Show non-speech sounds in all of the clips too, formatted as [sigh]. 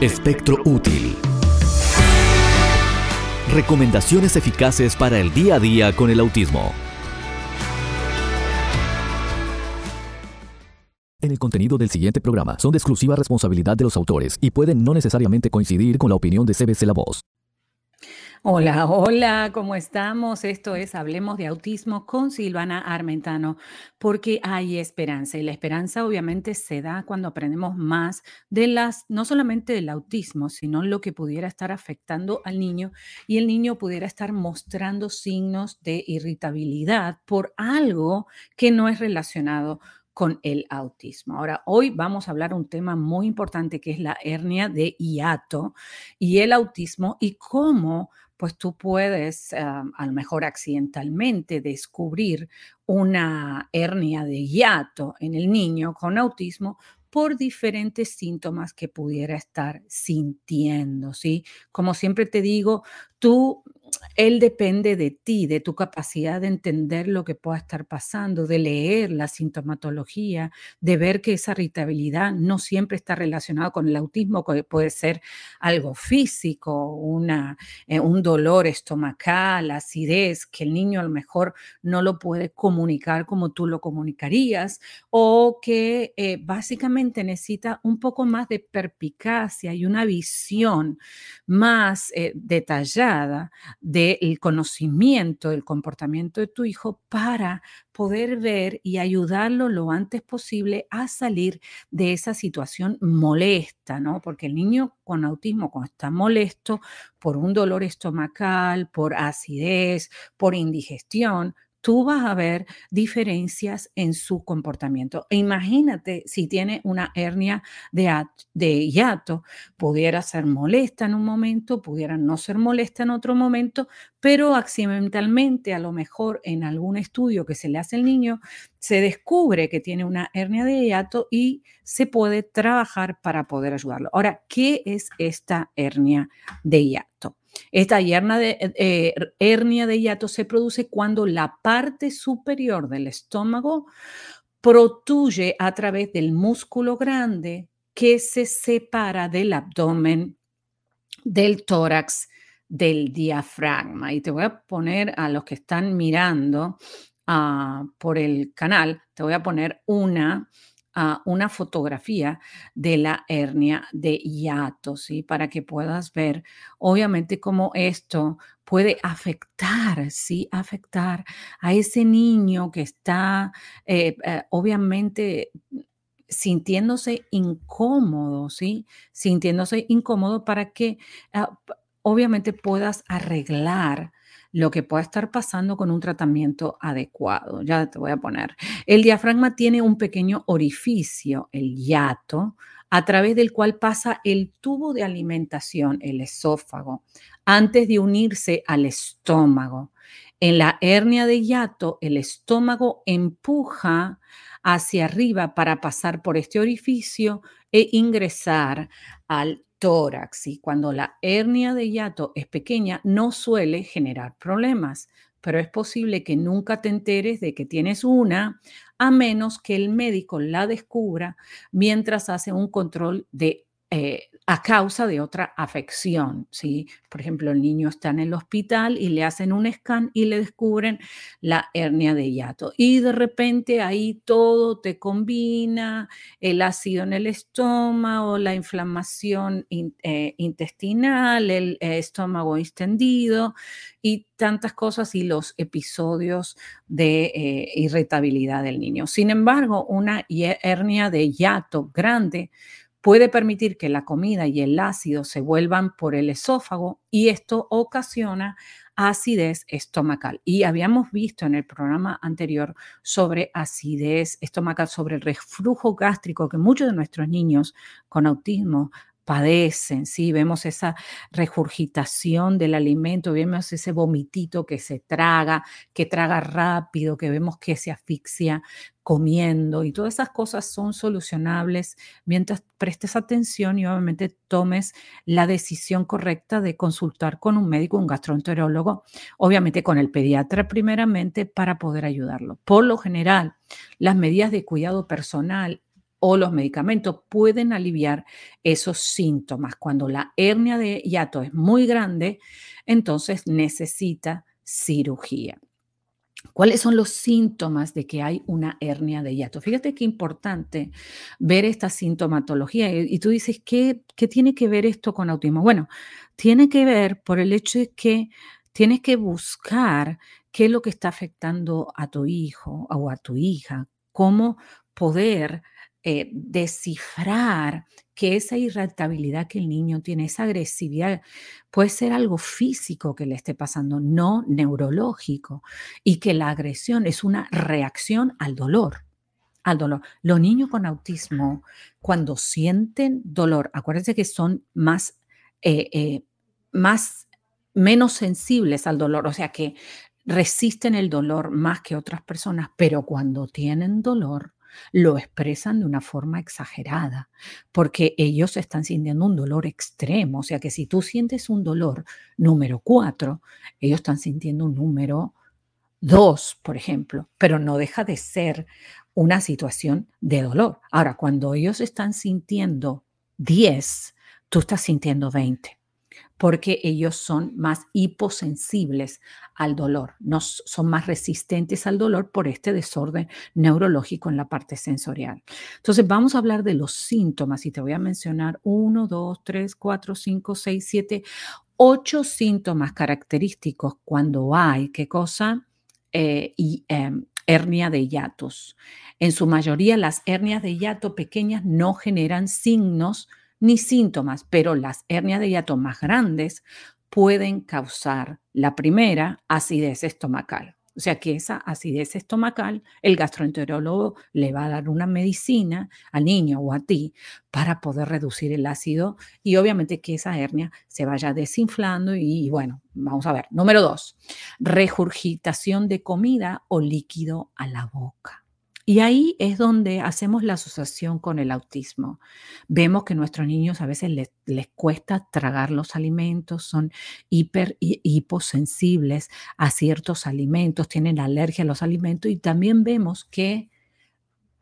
Espectro útil. Recomendaciones eficaces para el día a día con el autismo. En el contenido del siguiente programa son de exclusiva responsabilidad de los autores y pueden no necesariamente coincidir con la opinión de CBC La Voz. Hola, hola, ¿cómo estamos? Esto es Hablemos de Autismo con Silvana Armentano, porque hay esperanza y la esperanza obviamente se da cuando aprendemos más de las, no solamente del autismo, sino lo que pudiera estar afectando al niño y el niño pudiera estar mostrando signos de irritabilidad por algo que no es relacionado con el autismo. Ahora, hoy vamos a hablar un tema muy importante que es la hernia de hiato y el autismo y cómo pues tú puedes a lo mejor accidentalmente descubrir una hernia de hiato en el niño con autismo por diferentes síntomas que pudiera estar sintiendo, ¿sí? Como siempre te digo, tú él depende de ti, de tu capacidad de entender lo que pueda estar pasando, de leer la sintomatología, de ver que esa irritabilidad no siempre está relacionada con el autismo, que puede ser algo físico, una, eh, un dolor estomacal, acidez, que el niño a lo mejor no lo puede comunicar como tú lo comunicarías, o que eh, básicamente necesita un poco más de perpicacia y una visión más eh, detallada del conocimiento del comportamiento de tu hijo para poder ver y ayudarlo lo antes posible a salir de esa situación molesta, ¿no? Porque el niño con autismo, cuando está molesto por un dolor estomacal, por acidez, por indigestión, tú vas a ver diferencias en su comportamiento. E imagínate si tiene una hernia de, de hiato, pudiera ser molesta en un momento, pudiera no ser molesta en otro momento, pero accidentalmente, a lo mejor en algún estudio que se le hace al niño, se descubre que tiene una hernia de hiato y se puede trabajar para poder ayudarlo. Ahora, ¿qué es esta hernia de hiato? Esta hernia de, eh, hernia de hiato se produce cuando la parte superior del estómago protuye a través del músculo grande que se separa del abdomen, del tórax, del diafragma. Y te voy a poner a los que están mirando ah, por el canal, te voy a poner una una fotografía de la hernia de hiato, ¿sí? Para que puedas ver, obviamente, cómo esto puede afectar, ¿sí? Afectar a ese niño que está, eh, eh, obviamente, sintiéndose incómodo, ¿sí? Sintiéndose incómodo para que, ah, obviamente, puedas arreglar lo que pueda estar pasando con un tratamiento adecuado. Ya te voy a poner. El diafragma tiene un pequeño orificio, el hiato, a través del cual pasa el tubo de alimentación, el esófago, antes de unirse al estómago. En la hernia de hiato, el estómago empuja hacia arriba para pasar por este orificio e ingresar al tórax y cuando la hernia de hiato es pequeña no suele generar problemas, pero es posible que nunca te enteres de que tienes una a menos que el médico la descubra mientras hace un control de eh, a causa de otra afección, ¿sí? Por ejemplo, el niño está en el hospital y le hacen un scan y le descubren la hernia de hiato. Y de repente ahí todo te combina, el ácido en el estómago, la inflamación eh, intestinal, el eh, estómago extendido y tantas cosas y los episodios de irritabilidad del niño. Sin embargo, una hernia de hiato grande puede permitir que la comida y el ácido se vuelvan por el esófago y esto ocasiona acidez estomacal. Y habíamos visto en el programa anterior sobre acidez estomacal, sobre el reflujo gástrico que muchos de nuestros niños con autismo padecen, ¿sí? Vemos esa regurgitación del alimento, vemos ese vomitito que se traga, que traga rápido, que vemos que se asfixia comiendo y todas esas cosas son solucionables mientras prestes atención y obviamente tomes la decisión correcta de consultar con un médico, un gastroenterólogo, obviamente con el pediatra primeramente para poder ayudarlo. Por lo general, las medidas de cuidado personal o los medicamentos pueden aliviar esos síntomas. Cuando la hernia de hiato es muy grande, entonces necesita cirugía. ¿Cuáles son los síntomas de que hay una hernia de hiato? Fíjate qué importante ver esta sintomatología. Y tú dices, ¿qué, ¿qué tiene que ver esto con autismo? Bueno, tiene que ver por el hecho de que tienes que buscar qué es lo que está afectando a tu hijo o a tu hija, cómo poder eh, descifrar que esa irritabilidad que el niño tiene, esa agresividad, puede ser algo físico que le esté pasando, no neurológico, y que la agresión es una reacción al dolor. Al dolor. Los niños con autismo, cuando sienten dolor, acuérdense que son más, eh, eh, más, menos sensibles al dolor, o sea que resisten el dolor más que otras personas, pero cuando tienen dolor, lo expresan de una forma exagerada, porque ellos están sintiendo un dolor extremo. O sea que si tú sientes un dolor número cuatro, ellos están sintiendo un número dos, por ejemplo, pero no deja de ser una situación de dolor. Ahora, cuando ellos están sintiendo 10, tú estás sintiendo 20 porque ellos son más hiposensibles al dolor, no son más resistentes al dolor por este desorden neurológico en la parte sensorial. Entonces, vamos a hablar de los síntomas y te voy a mencionar uno, dos, tres, cuatro, cinco, seis, siete, ocho síntomas característicos cuando hay, ¿qué cosa? Eh, y, em, hernia de hiatos. En su mayoría, las hernias de hiato pequeñas no generan signos ni síntomas, pero las hernias de hiato más grandes pueden causar la primera acidez estomacal. O sea que esa acidez estomacal, el gastroenterólogo le va a dar una medicina al niño o a ti para poder reducir el ácido y obviamente que esa hernia se vaya desinflando y, bueno, vamos a ver. Número dos, regurgitación de comida o líquido a la boca. Y ahí es donde hacemos la asociación con el autismo. Vemos que nuestros niños a veces les, cuesta tragar los alimentos, son hiper hiposensibles a ciertos alimentos, tienen alergia a los alimentos y también vemos que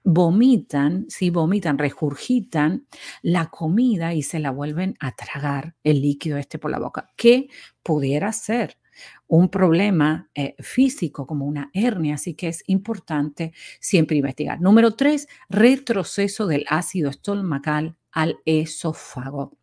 vomitan, si vomitan, regurgitan la comida y se la vuelven a tragar el líquido este por la boca. ¿Qué pudiera ser? Un problema eh, físico como una hernia, así que es importante siempre investigar. Número tres, retroceso del ácido estomacal al esófago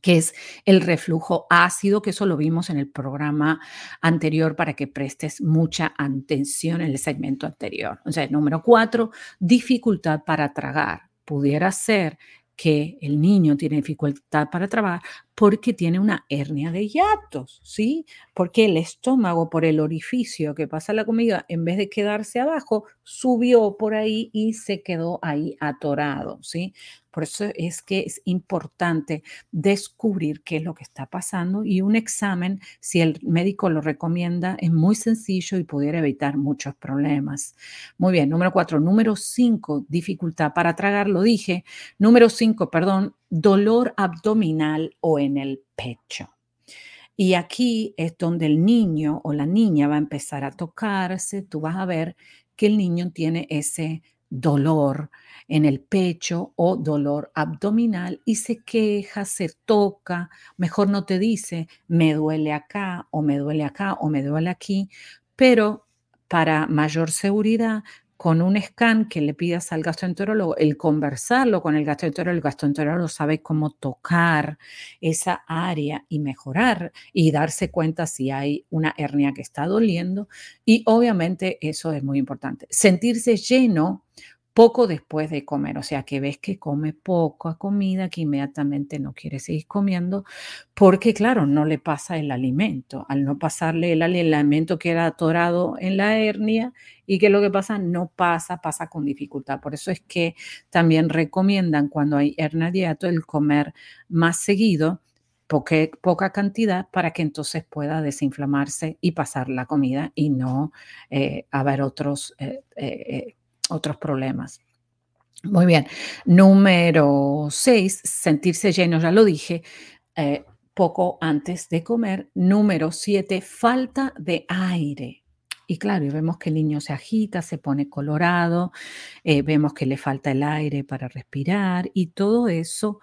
que es el reflujo ácido, que eso lo vimos en el programa anterior para que prestes mucha atención en el segmento anterior. O número cuatro, dificultad para tragar. Pudiera ser que el niño tiene dificultad para trabajar porque tiene una hernia de hiatos, ¿sí? Porque el estómago, por el orificio que pasa la comida, en vez de quedarse abajo, subió por ahí y se quedó ahí atorado, ¿sí? Por eso es que es importante descubrir qué es lo que está pasando y un examen, si el médico lo recomienda, es muy sencillo y pudiera evitar muchos problemas. Muy bien, número cuatro. Número cinco, dificultad para tragar, lo dije. Número cinco, perdón, dolor abdominal o en el pecho. Y aquí es donde el niño o la niña va a empezar a tocarse, tú vas a ver que el niño tiene ese dolor en el pecho o dolor abdominal y se queja, se toca, mejor no te dice, me duele acá o me duele acá o me duele aquí, pero para mayor seguridad con un scan que le pidas al gastroenterólogo, el conversarlo con el gastroenterólogo, el gastroenterólogo sabe cómo tocar esa área y mejorar y darse cuenta si hay una hernia que está doliendo. Y obviamente eso es muy importante. Sentirse lleno poco después de comer, o sea que ves que come poca comida, que inmediatamente no quiere seguir comiendo, porque claro, no le pasa el alimento, al no pasarle el alimento que era atorado en la hernia y que lo que pasa no pasa, pasa con dificultad. Por eso es que también recomiendan cuando hay hernia diato el comer más seguido, poca cantidad para que entonces pueda desinflamarse y pasar la comida y no eh, haber otros eh, eh, otros problemas. Muy bien. Número seis, sentirse lleno, ya lo dije, eh, poco antes de comer. Número siete, falta de aire. y claro, y vemos que el niño se agita, se pone colorado, eh, vemos que le falta el aire para respirar y todo eso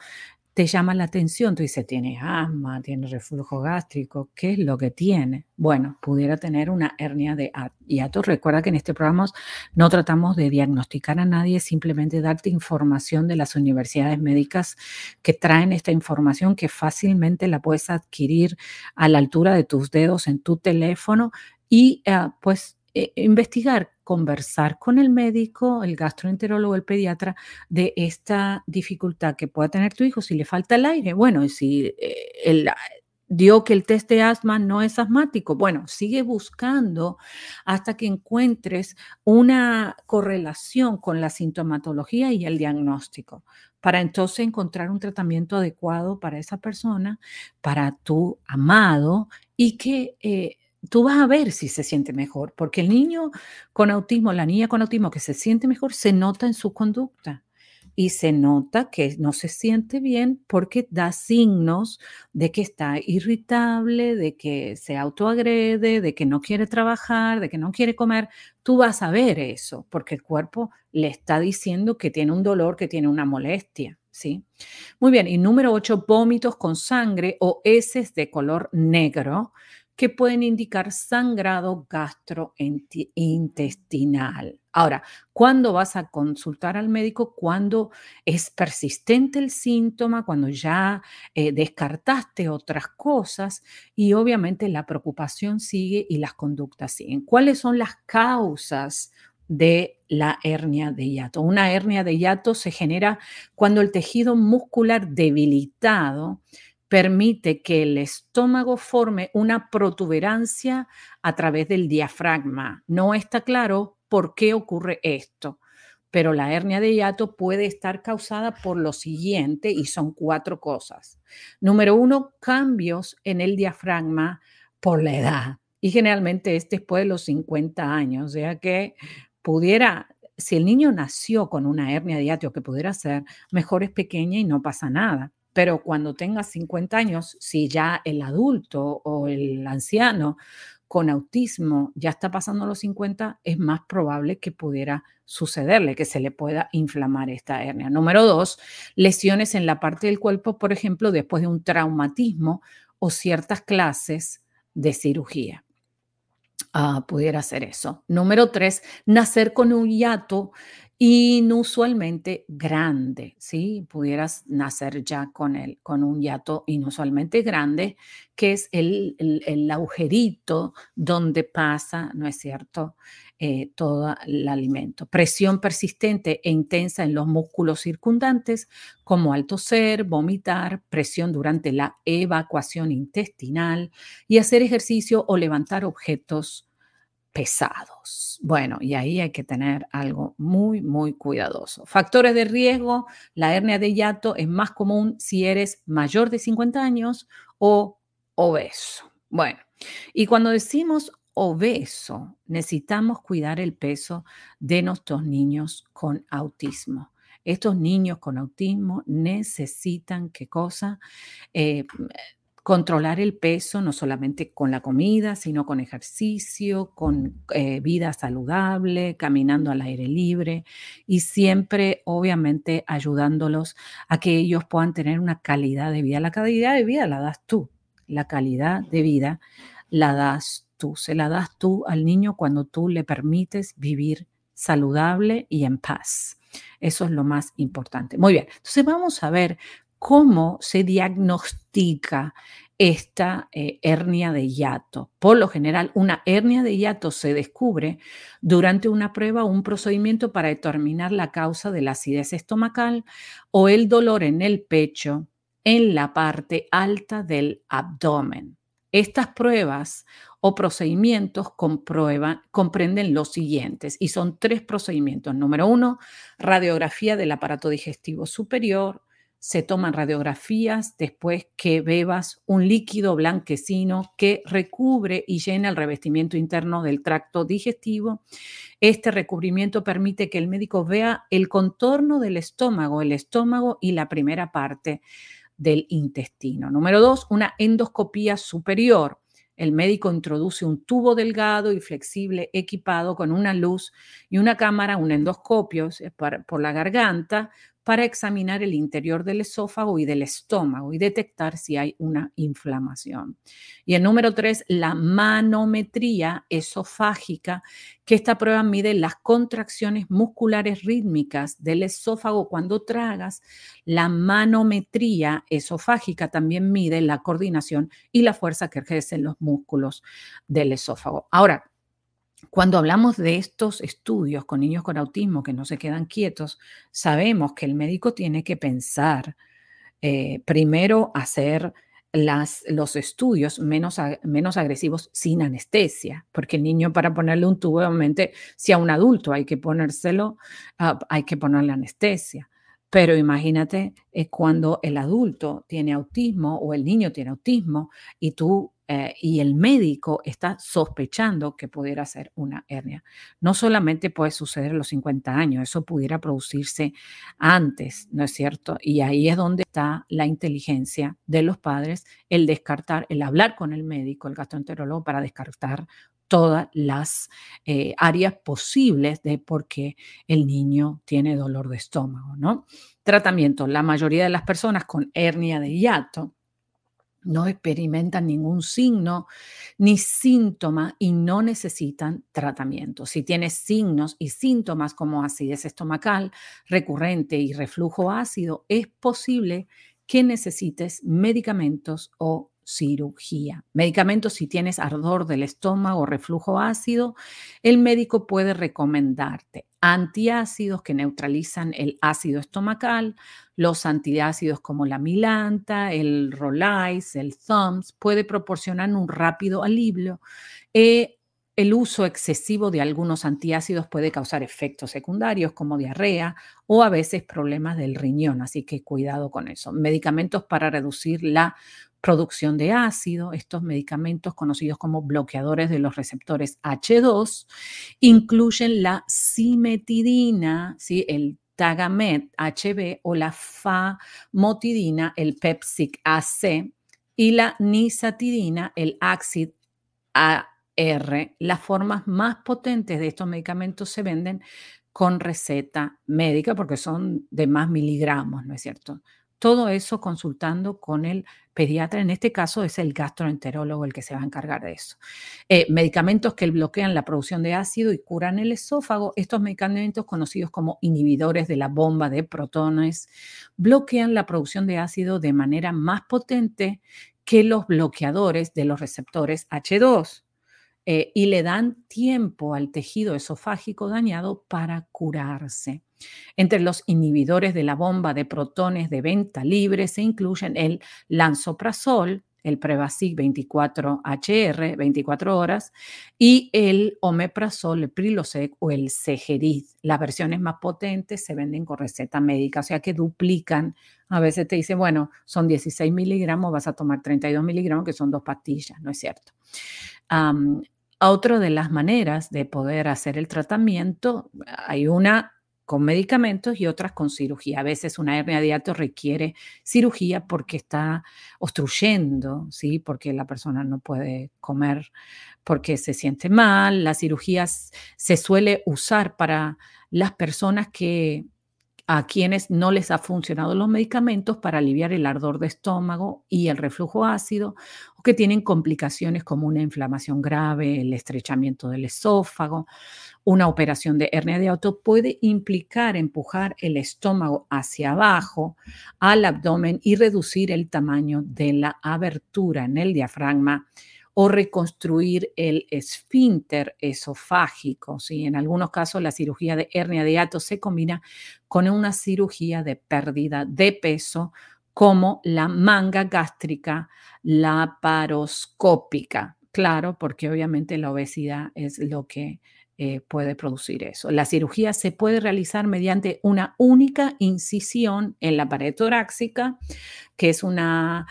te llama la atención. Tú dices, tiene asma, tiene reflujo gástrico, ¿qué es lo que tiene? Bueno, pudiera tener una hernia de hiato. Recuerda que en este programa no tratamos de diagnosticar a nadie, simplemente darte información de las universidades médicas que traen esta información que fácilmente la puedes adquirir a la altura de tus dedos en tu teléfono y eh, pues eh, investigar, conversar con el médico, el gastroenterólogo, el pediatra de esta dificultad que pueda tener tu hijo si le falta el aire. Bueno, y si él eh, dio que el test de asma no es asmático. Bueno, sigue buscando hasta que encuentres una correlación con la sintomatología y el diagnóstico para entonces encontrar un tratamiento adecuado para esa persona, para tu amado y que eh, tú vas a ver si se siente mejor, porque el niño con autismo, la niña con autismo que se siente mejor, se nota en su conducta y se nota que no se siente bien porque da signos de que está irritable, de que se autoagrede, de que no quiere trabajar, de que no quiere comer. Tú vas a ver eso porque el cuerpo le está diciendo que tiene un dolor, que tiene una molestia. ¿Sí? Muy bien, y número 8, vómitos con sangre o heces de color negro que pueden indicar sangrado gastrointestinal. Ahora, ¿cuándo vas a consultar al médico? Cuando es persistente el síntoma, cuando ya eh, descartaste otras cosas y obviamente la preocupación sigue y las conductas siguen. ¿Cuáles son las causas de la hernia de hiato? Una hernia de hiato se genera cuando el tejido muscular debilitado permite que el estómago forme una protuberancia a través del diafragma. No está claro por qué ocurre esto, pero la hernia de hiato puede estar causada por lo siguiente y son cuatro cosas. Número uno, cambios en el diafragma por la edad. Y generalmente es después de los 50 años, o sea que pudiera si el niño nació con una hernia de hiato, que pudiera ser, mejor es pequeña y no pasa nada. Pero cuando tengas 50 años, si ya el adulto o el anciano con autismo ya está pasando los 50, es más probable que pudiera sucederle, que se le pueda inflamar esta hernia. Número dos, lesiones en la parte del cuerpo, por ejemplo, después de un traumatismo o ciertas clases de cirugía. Ah, pudiera ser eso. Número tres, nacer con un hiato inusualmente grande, ¿sí? Pudieras nacer ya con, el, con un hiato inusualmente grande, que es el, el, agujerito donde pasa, ¿no es cierto?, eh, todo el alimento. Presión persistente e intensa en los músculos circundantes, como al toser, vomitar, presión durante la evacuación intestinal y hacer ejercicio o levantar objetos pesados. Bueno, y ahí hay que tener algo muy, muy cuidadoso. Factores de riesgo, la hernia de hiato es más común si eres mayor de 50 años o obeso. Bueno, y cuando decimos obeso, necesitamos cuidar el peso de nuestros niños con autismo. Estos niños con autismo necesitan, ¿qué cosa? Eh, controlar el peso no solamente con la comida, sino con ejercicio, con eh, vida saludable, caminando al aire libre y siempre, obviamente, ayudándolos a que ellos puedan tener una calidad de vida. La calidad de vida la das tú, la calidad de vida la das tú, se la das tú al niño cuando tú le permites vivir saludable y en paz. Eso es lo más importante. Muy bien, entonces vamos a ver cómo se diagnostica esta eh, hernia de hiato. Por lo general, una hernia de hiato se descubre durante una prueba o un procedimiento para determinar la causa de la acidez estomacal o el dolor en el pecho en la parte alta del abdomen. Estas pruebas o procedimientos comprenden los siguientes y son tres procedimientos. Número uno, radiografía del aparato digestivo superior se toman radiografías después que bebas un líquido blanquecino que recubre y llena el revestimiento interno del tracto digestivo. Este recubrimiento permite que el médico vea el contorno del estómago, el estómago y la primera parte del intestino. Número dos, una endoscopía superior. el médico introduce un tubo delgado y flexible equipado con una luz y una cámara, un endoscopio por la garganta para examinar el interior del esófago y del estómago y detectar si hay una inflamación. Y el número tres, la manometría esofágica, que esta prueba mide las contracciones musculares rítmicas del esófago cuando tragas. La manometría esofágica también mide la coordinación y la fuerza que ejercen los músculos del esófago. Ahora, cuando hablamos de estos estudios con niños con autismo que no se quedan quietos, sabemos que el médico tiene que pensar eh, primero hacer los estudios menos, menos agresivos sin anestesia, porque el niño para ponerle un tubo, obviamente, si a un adulto hay que ponérselo, ah, hay que ponerle anestesia. Pero imagínate eh, cuando el adulto tiene autismo o el niño tiene autismo y tú eh, y el médico está sospechando que pudiera ser una hernia. No solamente puede suceder a los 50 años, eso pudiera producirse antes, ¿no es cierto? Y ahí es donde está la inteligencia de los padres, el descartar, el hablar con el médico, el gastroenterólogo, para descartar todas las eh, áreas posibles de por qué el niño tiene dolor de estómago, ¿no? Tratamiento. La mayoría de las personas con hernia de hiato no experimentan ningún signo ni síntoma y no necesitan tratamiento. Si tienes signos y síntomas como acidez estomacal recurrente y reflujo ácido, es posible que necesites medicamentos o cirugía. Medicamentos si tienes ardor del estómago o reflujo ácido, el médico puede recomendarte antiácidos que neutralizan el ácido estomacal, los antiácidos como la milanta, el Rolais, el Thumbs, puede proporcionar un rápido alivio. Eh, el uso excesivo de algunos antiácidos puede causar efectos secundarios como diarrea o a veces problemas del riñón, así que cuidado con eso. Medicamentos para reducir la producción de ácido, estos medicamentos conocidos como bloqueadores de los receptores H2, incluyen la cimetidina, ¿sí? el Tagamet HB o la famotidina, el Pepsic AC, y la nisatidina, el Axid AR. Las formas más potentes de estos medicamentos se venden con receta médica porque son de más miligramos, ¿no es cierto? Todo eso consultando con el pediatra, en este caso es el gastroenterólogo el que se va a encargar de eso. Eh, medicamentos que bloquean la producción de ácido y curan el esófago, estos medicamentos conocidos como inhibidores de la bomba de protones, bloquean la producción de ácido de manera más potente que los bloqueadores de los receptores H2. Eh, y le dan tiempo al tejido esofágico dañado para curarse. Entre los inhibidores de la bomba de protones de venta libre se incluyen el lansoprazol, el Prevacid 24HR, 24 horas, y el omeprazol, el Prilosec o el Cegerid. Las versiones más potentes se venden con receta médica, o sea que duplican. A veces te dice, bueno, son 16 miligramos, vas a tomar 32 miligramos, que son dos pastillas, ¿no es cierto? otra de las maneras de poder hacer el tratamiento, hay una con medicamentos y otras con cirugía. A veces una hernia de hiato requiere cirugía porque está obstruyendo, ¿sí? Porque la persona no puede comer porque se siente mal. La cirugía se suele usar para las personas que a quienes no les ha funcionado los medicamentos para aliviar el ardor de estómago y el reflujo ácido, o que tienen complicaciones como una inflamación grave, el estrechamiento del esófago, una operación de hernia de auto puede implicar empujar el estómago hacia abajo al abdomen y reducir el tamaño de la abertura en el diafragma o reconstruir el esfínter esofágico. ¿sí? En algunos casos la cirugía de hernia de hiato se combina con una cirugía de pérdida de peso como la manga gástrica laparoscópica. Claro, porque obviamente la obesidad es lo que eh, puede producir eso. La cirugía se puede realizar mediante una única incisión en la pared torácica, que es una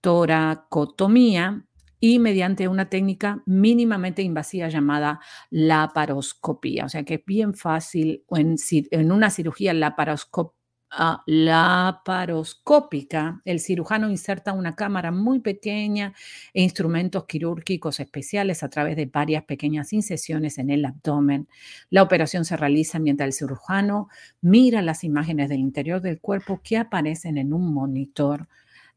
toracotomía y mediante una técnica mínimamente invasiva llamada laparoscopía. O sea que es bien fácil en, una cirugía laparoscópica laparoscópica, el cirujano inserta una cámara muy pequeña e instrumentos quirúrgicos especiales a través de varias pequeñas incesiones en el abdomen. La operación se realiza mientras el cirujano mira las imágenes del interior del cuerpo que aparecen en un monitor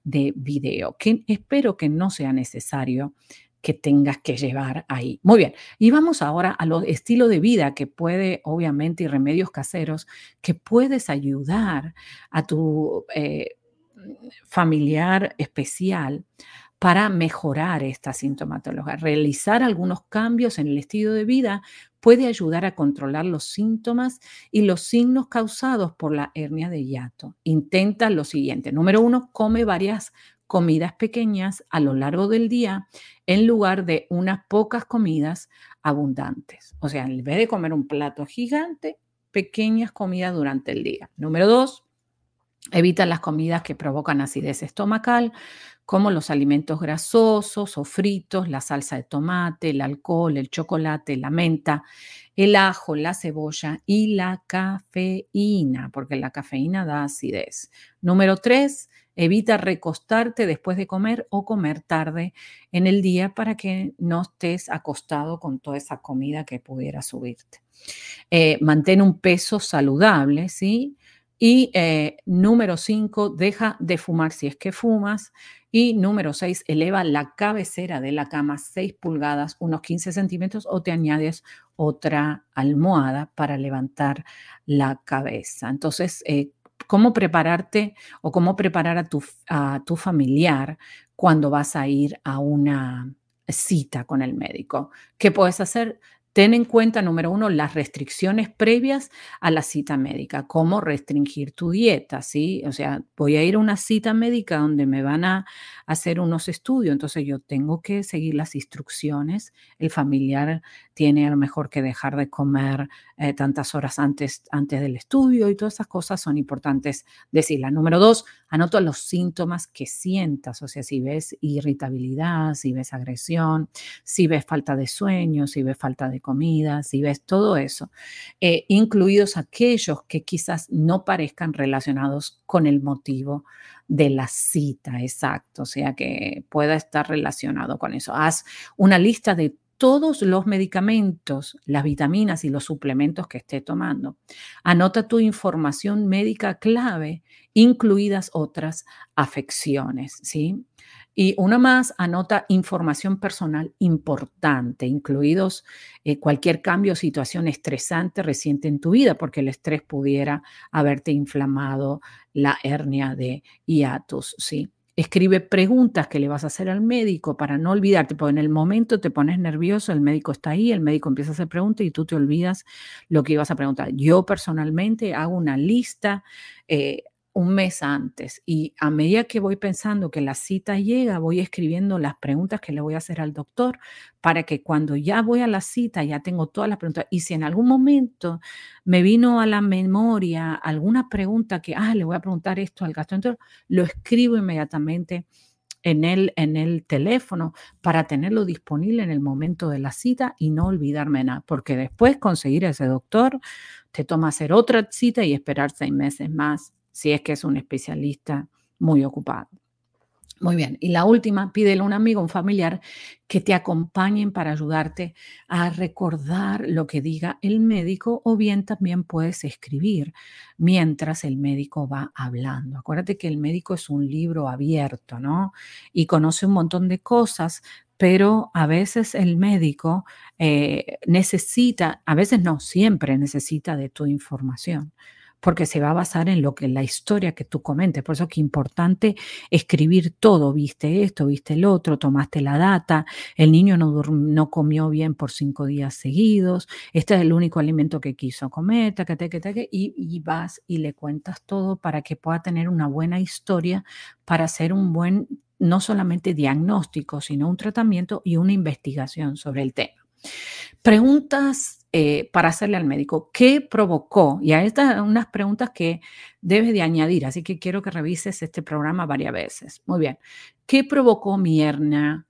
de video, que espero que no sea necesario que tengas que llevar ahí. Muy bien, y vamos ahora a los estilos de vida que puede, obviamente, y remedios caseros que puedes ayudar a tu eh, familiar especial para mejorar esta sintomatología. Realizar algunos cambios en el estilo de vida puede ayudar a controlar los síntomas y los signos causados por la hernia de hiato. Intenta lo siguiente. Número uno, come varias comidas pequeñas a lo largo del día en lugar de unas pocas comidas abundantes. O sea, en vez de comer un plato gigante, pequeñas comidas durante el día. Número dos, evita las comidas que provocan acidez estomacal, como los alimentos grasosos o fritos, la salsa de tomate, el alcohol, el chocolate, la menta, el ajo, la cebolla y la cafeína, porque la cafeína da acidez. Número tres, Evita recostarte después de comer o comer tarde en el día para que no estés acostado con toda esa comida que pudiera subirte. Eh, mantén un peso saludable, ¿sí? Y eh, número cinco, deja de fumar si es que fumas. Y número seis, eleva la cabecera de la cama 6 pulgadas, unos 15 centímetros, o te añades otra almohada para levantar la cabeza. Entonces, eh, cómo prepararte o cómo preparar a tu, a tu familiar cuando vas a ir a una cita con el médico. ¿Qué puedes hacer? Ten en cuenta, número uno, las restricciones previas a la cita médica, cómo restringir tu dieta, ¿sí? O sea, voy a ir a una cita médica donde me van a hacer unos estudios, entonces yo tengo que seguir las instrucciones. El familiar tiene a lo mejor que dejar de comer eh, tantas horas antes, antes del estudio y todas esas cosas son importantes decirlas. Número dos, anota los síntomas que sientas, o sea, si ves irritabilidad, si ves agresión, si ves falta de sueño, si ves falta de comida, si ves todo eso, eh, incluidos aquellos que quizás no parezcan relacionados con el motivo de la cita, exacto, o sea que pueda estar relacionado con eso. Haz una lista de todos los medicamentos, las vitaminas y los suplementos que esté tomando. Anota tu información médica clave, incluidas otras afecciones, ¿sí? Y una más, anota información personal importante, incluidos eh, cualquier cambio o situación estresante reciente en tu vida, porque el estrés pudiera haberte inflamado la hernia de hiatus, ¿sí? Escribe preguntas que le vas a hacer al médico para no olvidarte, porque en el momento te pones nervioso, el médico está ahí, el médico empieza a hacer preguntas y tú te olvidas lo que ibas a preguntar. Yo personalmente hago una lista. Eh, un mes antes y a medida que voy pensando que la cita llega, voy escribiendo las preguntas que le voy a hacer al doctor para que cuando ya voy a la cita ya tengo todas las preguntas. Y si en algún momento me vino a la memoria alguna pregunta que, ah, le voy a preguntar esto al gastroenterólogo, lo escribo inmediatamente en el, en el teléfono para tenerlo disponible en el momento de la cita y no olvidarme nada, porque después conseguir a ese doctor te toma hacer otra cita y esperar seis meses más si es que es un especialista muy ocupado. Muy bien. Y la última, pídele a un amigo, un familiar, que te acompañen para ayudarte a recordar lo que diga el médico o bien también puedes escribir mientras el médico va hablando. Acuérdate que el médico es un libro abierto, ¿no? Y conoce un montón de cosas, pero a veces el médico eh, necesita, a veces no, siempre necesita de tu información porque se va a basar en lo que la historia que tú comentes. Por eso es que es importante escribir todo. Viste esto, viste el otro, tomaste la data, el niño no, no comió bien por cinco días seguidos, este es el único alimento que quiso comer, y, y vas y le cuentas todo para que pueda tener una buena historia para hacer un buen, no solamente diagnóstico, sino un tratamiento y una investigación sobre el tema. Preguntas eh, para hacerle al médico. ¿Qué provocó? Y a estas unas preguntas que debes de añadir, así que quiero que revises este programa varias veces. Muy bien. ¿Qué provocó mi hernia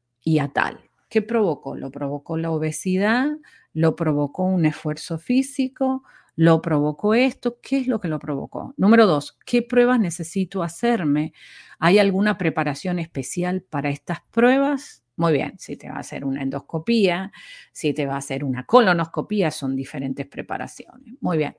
tal? ¿Qué provocó? ¿Lo provocó la obesidad? ¿Lo provocó un esfuerzo físico? ¿Lo provocó esto? ¿Qué es lo que lo provocó? Número dos, ¿qué pruebas necesito hacerme? ¿Hay alguna preparación especial para estas pruebas? Muy bien, si te va a hacer una endoscopía, si te va a hacer una colonoscopía, son diferentes preparaciones. Muy bien.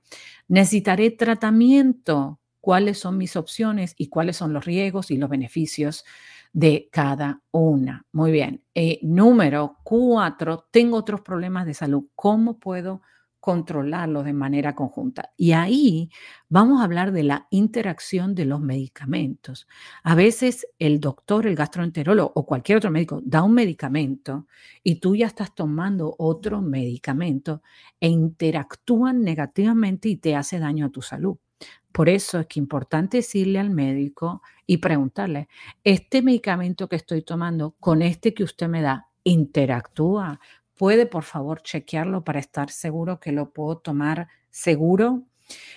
¿Necesitaré tratamiento? ¿Cuáles son mis opciones y cuáles son los riesgos y los beneficios de cada una? Muy bien. Eh, número cuatro, tengo otros problemas de salud. ¿Cómo puedo controlarlo de manera conjunta. Y ahí vamos a hablar de la interacción de los medicamentos. A veces el doctor, el gastroenterólogo o cualquier otro médico da un medicamento y tú ya estás tomando otro medicamento e interactúan negativamente y te hace daño a tu salud. Por eso es que es importante decirle al médico y preguntarle, ¿este medicamento que estoy tomando con este que usted me da interactúa? Puede por favor chequearlo para estar seguro que lo puedo tomar seguro.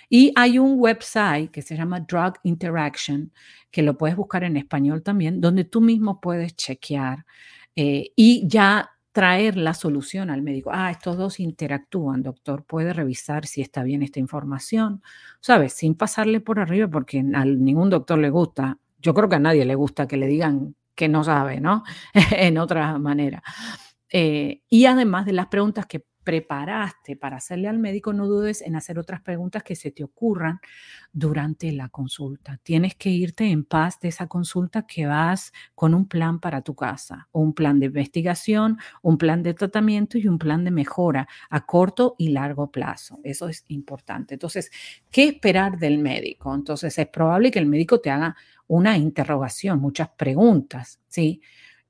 Y hay un website que se llama Drug Interaction, que lo puedes buscar en español también, donde tú mismo puedes chequear eh, y ya traer la solución al médico. Ah, estos dos interactúan, doctor, puede revisar si está bien esta información, ¿sabes? Sin pasarle por arriba, porque a ningún doctor le gusta. Yo creo que a nadie le gusta que le digan que no sabe, ¿no? [laughs] en otra manera. Eh, y además de las preguntas que preparaste para hacerle al médico, no dudes en hacer otras preguntas que se te ocurran durante la consulta. Tienes que irte en paz de esa consulta que vas con un plan para tu casa, un plan de investigación, un plan de tratamiento y un plan de mejora a corto y largo plazo. Eso es importante. Entonces, ¿qué esperar del médico? Entonces, es probable que el médico te haga una interrogación, muchas preguntas, ¿sí?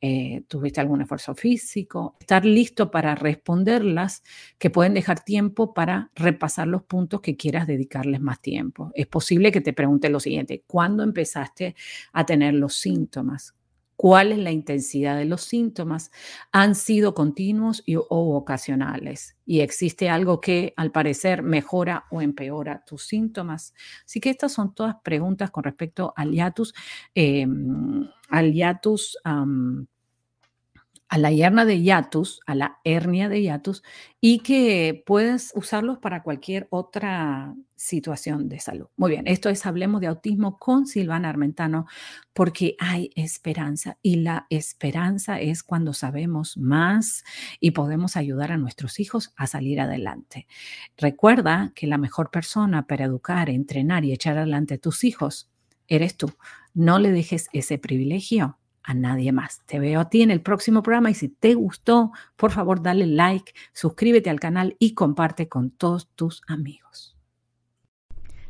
Eh, tuviste algún esfuerzo físico, estar listo para responderlas, que pueden dejar tiempo para repasar los puntos que quieras dedicarles más tiempo. Es posible que te pregunte lo siguiente, ¿cuándo empezaste a tener los síntomas? ¿Cuál es la intensidad de los síntomas? ¿Han sido continuos o ocasionales? ¿Y existe algo que al parecer mejora o empeora tus síntomas? Así que estas son todas preguntas con respecto al hiatus. Em, al a la hernia de hiatus, a la hernia de hiatus, y que puedes usarlos para cualquier otra situación de salud. Muy bien, esto es Hablemos de Autismo con Silvana Armentano, porque hay esperanza y la esperanza es cuando sabemos más y podemos ayudar a nuestros hijos a salir adelante. Recuerda que la mejor persona para educar, entrenar y echar adelante a tus hijos eres tú. No le dejes ese privilegio a nadie más. Te veo a ti en el próximo programa y si te gustó, por favor dale like, suscríbete al canal y comparte con todos tus amigos.